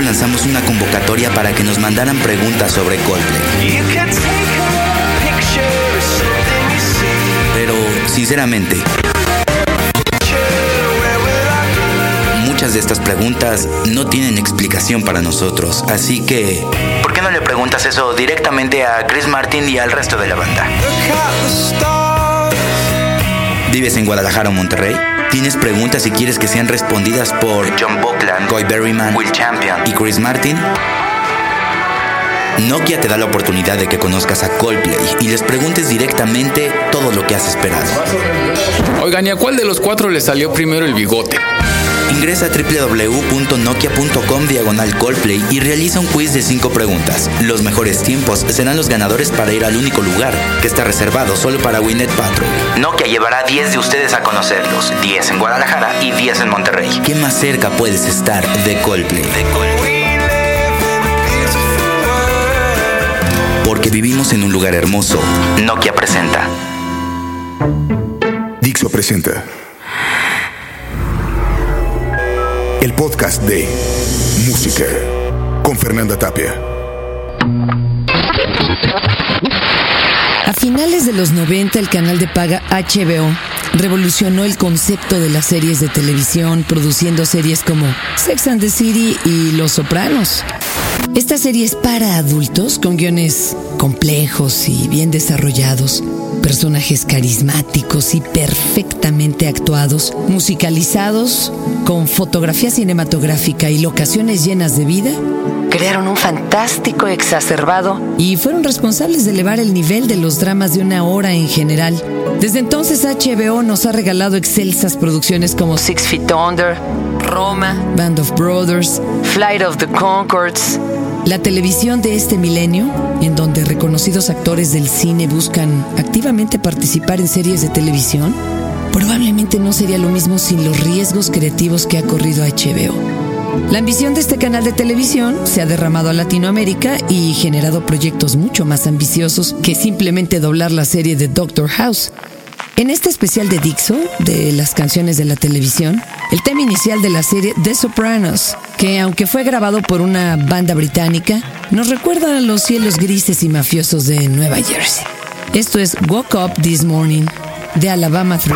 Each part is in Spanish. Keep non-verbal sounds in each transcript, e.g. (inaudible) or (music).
lanzamos una convocatoria para que nos mandaran preguntas sobre Coldplay. Pero, sinceramente, muchas de estas preguntas no tienen explicación para nosotros, así que... ¿Por qué no le preguntas eso directamente a Chris Martin y al resto de la banda? ¿Vives en Guadalajara o Monterrey? ¿Tienes preguntas y quieres que sean respondidas por John Buckland, Guy Berryman, Will Champion y Chris Martin? Nokia te da la oportunidad de que conozcas a Coldplay y les preguntes directamente todo lo que has esperado. Oigan, ¿y a cuál de los cuatro le salió primero el bigote? Ingresa a www.nokia.com diagonal Coldplay y realiza un quiz de 5 preguntas. Los mejores tiempos serán los ganadores para ir al único lugar que está reservado solo para Winnet Patrol. Nokia llevará 10 de ustedes a conocerlos, 10 en Guadalajara y 10 en Monterrey. ¿Qué más cerca puedes estar de Coldplay? De Coldplay. Porque vivimos en un lugar hermoso. Nokia presenta. Dixo presenta. El podcast de Música con Fernanda Tapia. A finales de los 90 el canal de paga HBO revolucionó el concepto de las series de televisión produciendo series como Sex and the City y Los Sopranos. Esta serie es para adultos con guiones complejos y bien desarrollados, personajes carismáticos y perfectamente actuados, musicalizados, con fotografía cinematográfica y locaciones llenas de vida, crearon un fantástico exacerbado y fueron responsables de elevar el nivel de los dramas de una hora en general. Desde entonces HBO nos ha regalado excelsas producciones como Six Feet Under, Roma, Band of Brothers, Flight of the Concords, la televisión de este milenio, en donde reconocidos actores del cine buscan activamente participar en series de televisión, probablemente no sería lo mismo sin los riesgos creativos que ha corrido HBO. La ambición de este canal de televisión se ha derramado a Latinoamérica y generado proyectos mucho más ambiciosos que simplemente doblar la serie de Doctor House. En este especial de Dixo, de las canciones de la televisión, el tema inicial de la serie The Sopranos, que aunque fue grabado por una banda británica, nos recuerda a los cielos grises y mafiosos de Nueva Jersey. Esto es Woke Up This Morning de Alabama 3.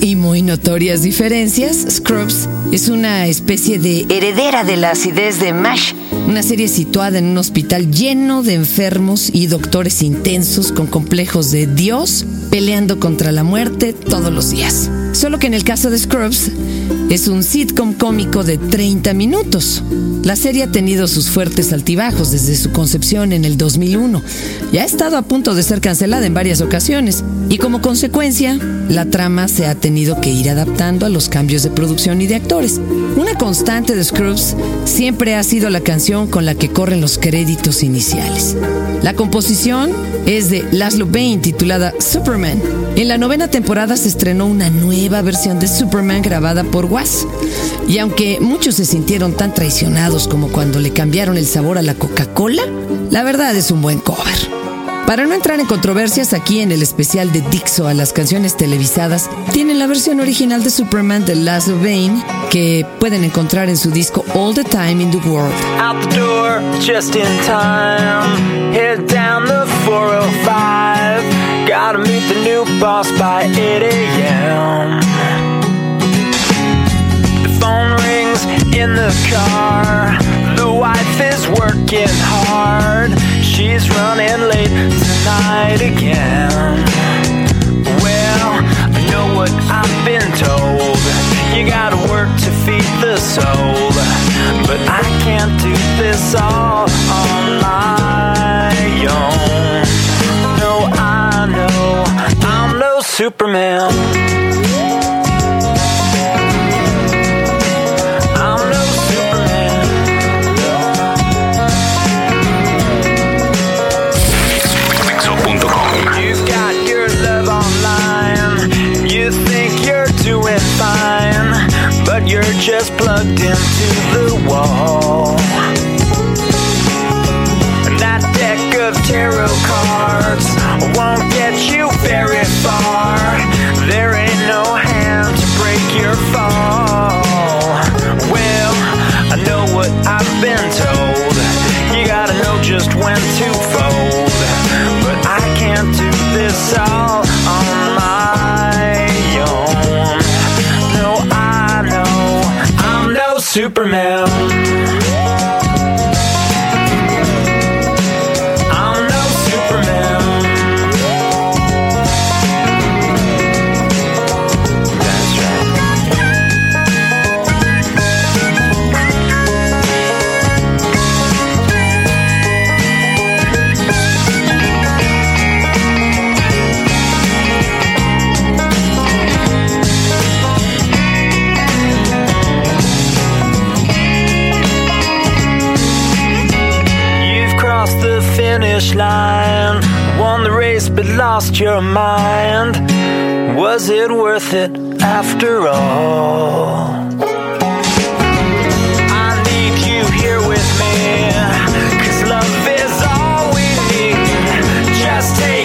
Y muy notorias diferencias, Scrubs es una especie de heredera de la acidez de MASH, una serie situada en un hospital lleno de enfermos y doctores intensos con complejos de Dios peleando contra la muerte todos los días. Solo que en el caso de Scrubs es un sitcom cómico de 30 minutos. La serie ha tenido sus fuertes altibajos desde su concepción en el 2001 y ha estado a punto de ser cancelada en varias ocasiones. Y como consecuencia, la trama se ha tenido que ir adaptando a los cambios de producción y de actores. Una constante de Scrubs siempre ha sido la canción con la que corren los créditos iniciales. La composición es de Laszlo Bain titulada Superman. En la novena temporada se estrenó una nueva versión de Superman grabada por Was. Y aunque muchos se sintieron tan traicionados como cuando le cambiaron el sabor a la Coca-Cola, la verdad es un buen cover. Para no entrar en controversias, aquí en el especial de Dixo a las canciones televisadas, tienen la versión original de Superman de Laszlo Bain, que pueden encontrar en su disco All the Time in the World. Out the door, just in time. Head down the 405. Gotta meet the new boss by 8 a.m. The phone rings in the car. The wife is working hard. She's running late tonight again. Well, I know what I've been told. You gotta work to feed the soul. But I can't do this all you're doing fine But you're just plugged into finish line, won the race but lost your mind. Was it worth it after all? I need you here with love is all we need. Just take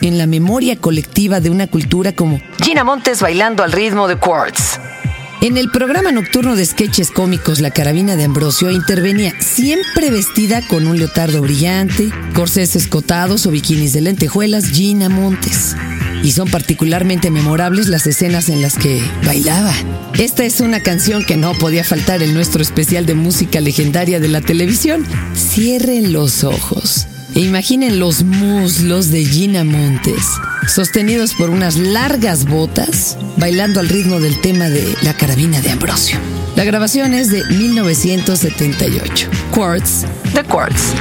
en la memoria colectiva de una cultura como Gina Montes bailando al ritmo de Quartz. En el programa nocturno de sketches cómicos La Carabina de Ambrosio intervenía siempre vestida con un leotardo brillante, corsés escotados o bikinis de lentejuelas Gina Montes. y son particularmente memorables las escenas en las que bailaba. Esta es una canción que no podía faltar en nuestro especial de música legendaria de la televisión. Cierren los ojos imaginen los muslos de Gina Montes, sostenidos por unas largas botas, bailando al ritmo del tema de La carabina de Ambrosio. La grabación es de 1978. Quartz, The Quartz.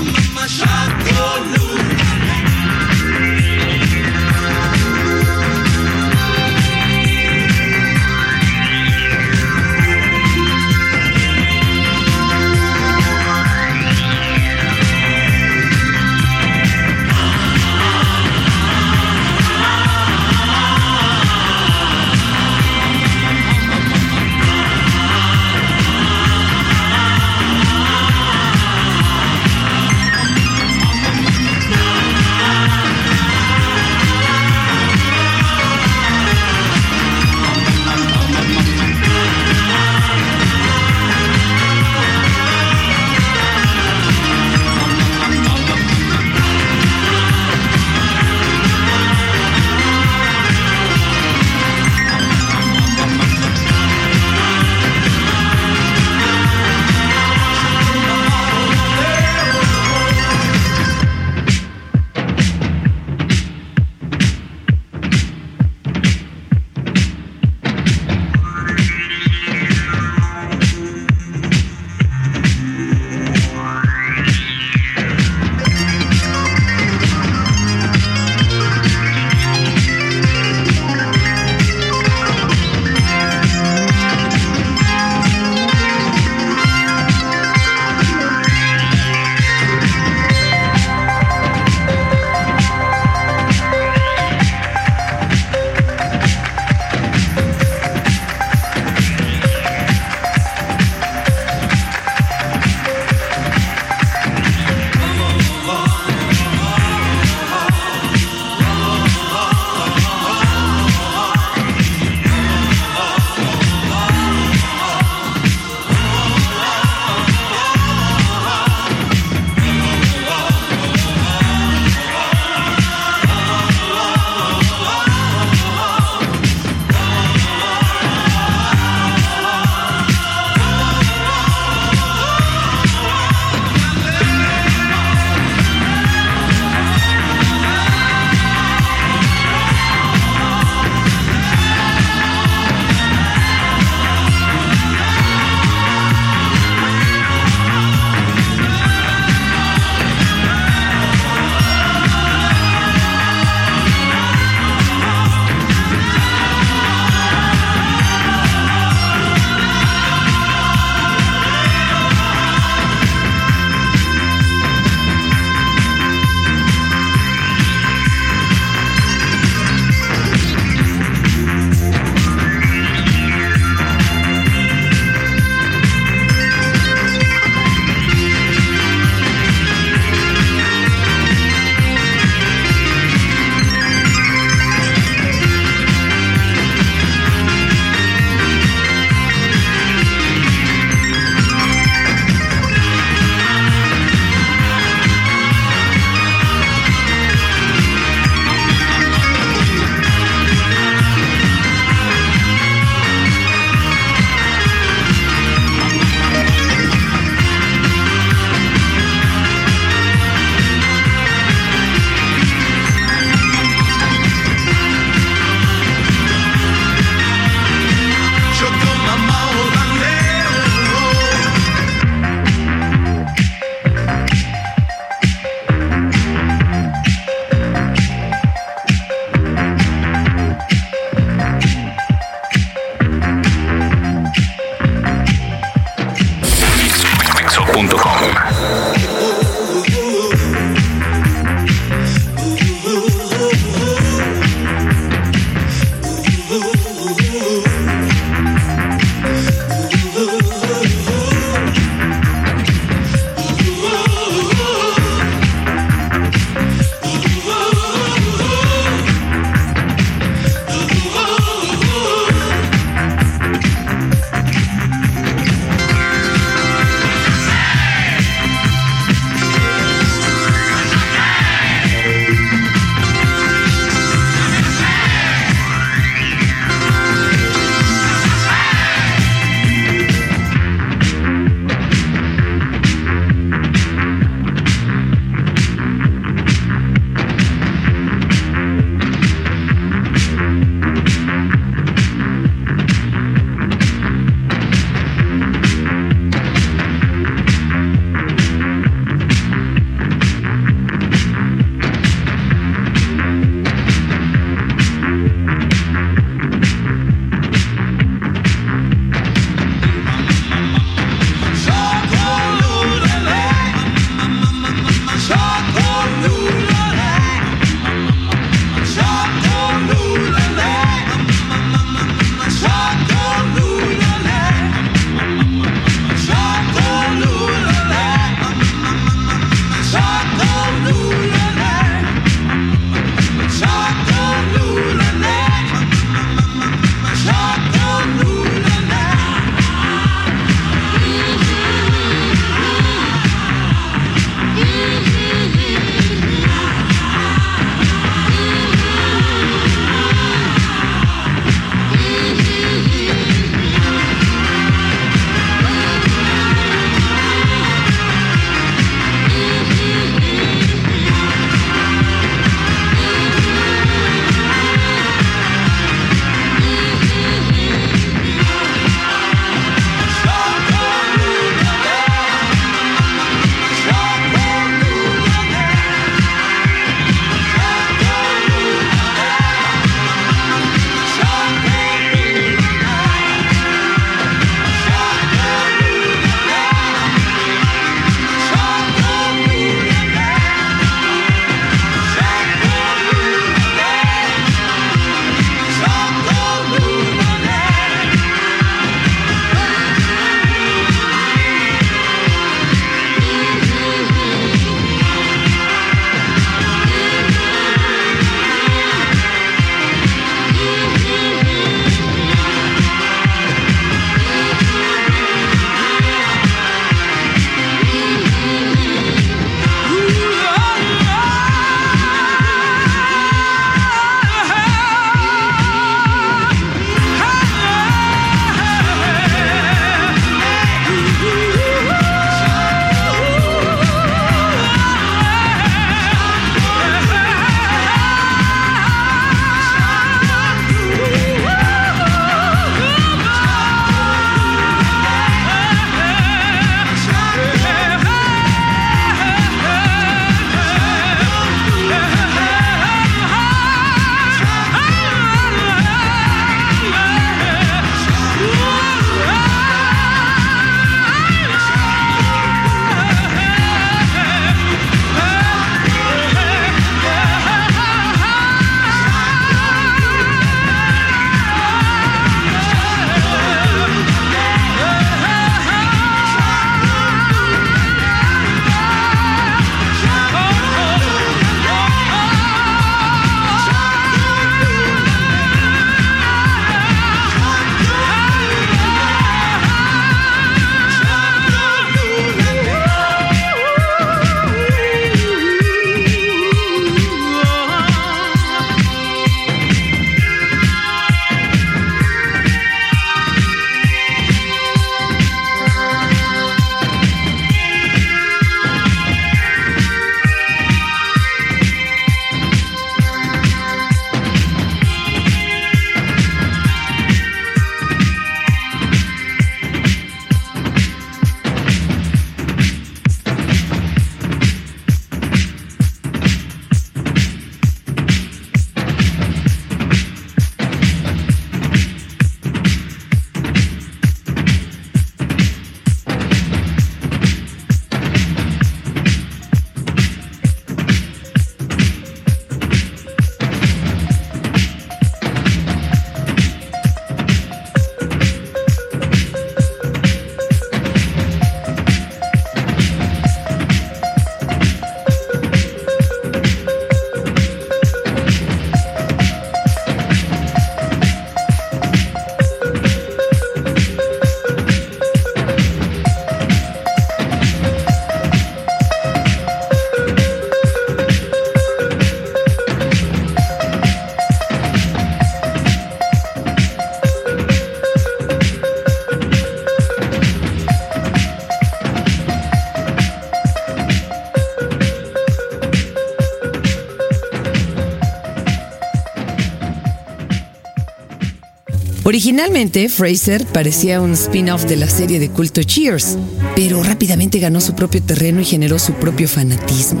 Originalmente, Fraser parecía un spin-off de la serie de culto Cheers, pero rápidamente ganó su propio terreno y generó su propio fanatismo.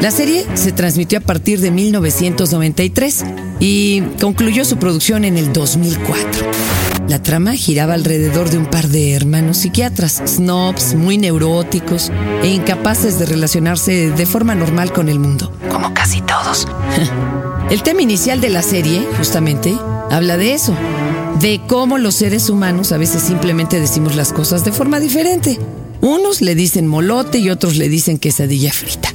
La serie se transmitió a partir de 1993 y concluyó su producción en el 2004. La trama giraba alrededor de un par de hermanos psiquiatras, snobs, muy neuróticos e incapaces de relacionarse de forma normal con el mundo, como casi todos. (laughs) El tema inicial de la serie, justamente, habla de eso, de cómo los seres humanos a veces simplemente decimos las cosas de forma diferente. Unos le dicen molote y otros le dicen quesadilla frita.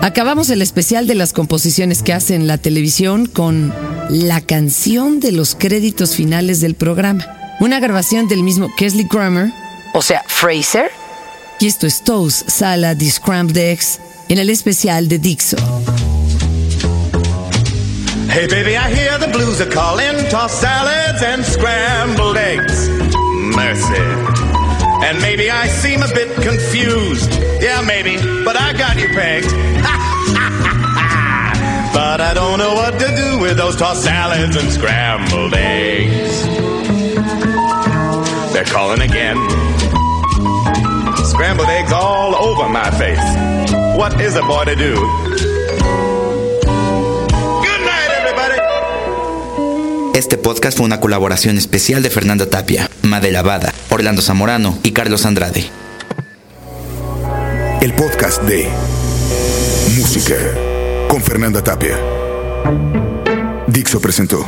Acabamos el especial de las composiciones que hacen la televisión con la canción de los créditos finales del programa. Una grabación del mismo Kesley Grammer, o sea, Fraser. Y esto es Toast, Salad y Scrambled Eggs en el especial de Dixo. Hey baby, I hear the blues are calling, tossed salads and scrambled eggs. Mercy. And maybe I seem a bit confused. Yeah, maybe, but I got you pegged. (laughs) but I don't know what to do with those tossed salads and scrambled eggs. They're calling again. Scrambled eggs all over my face. What is a boy to do? Este podcast fue una colaboración especial de Fernanda Tapia, Made Lavada, Orlando Zamorano y Carlos Andrade. El podcast de Música con Fernanda Tapia. Dixo presentó.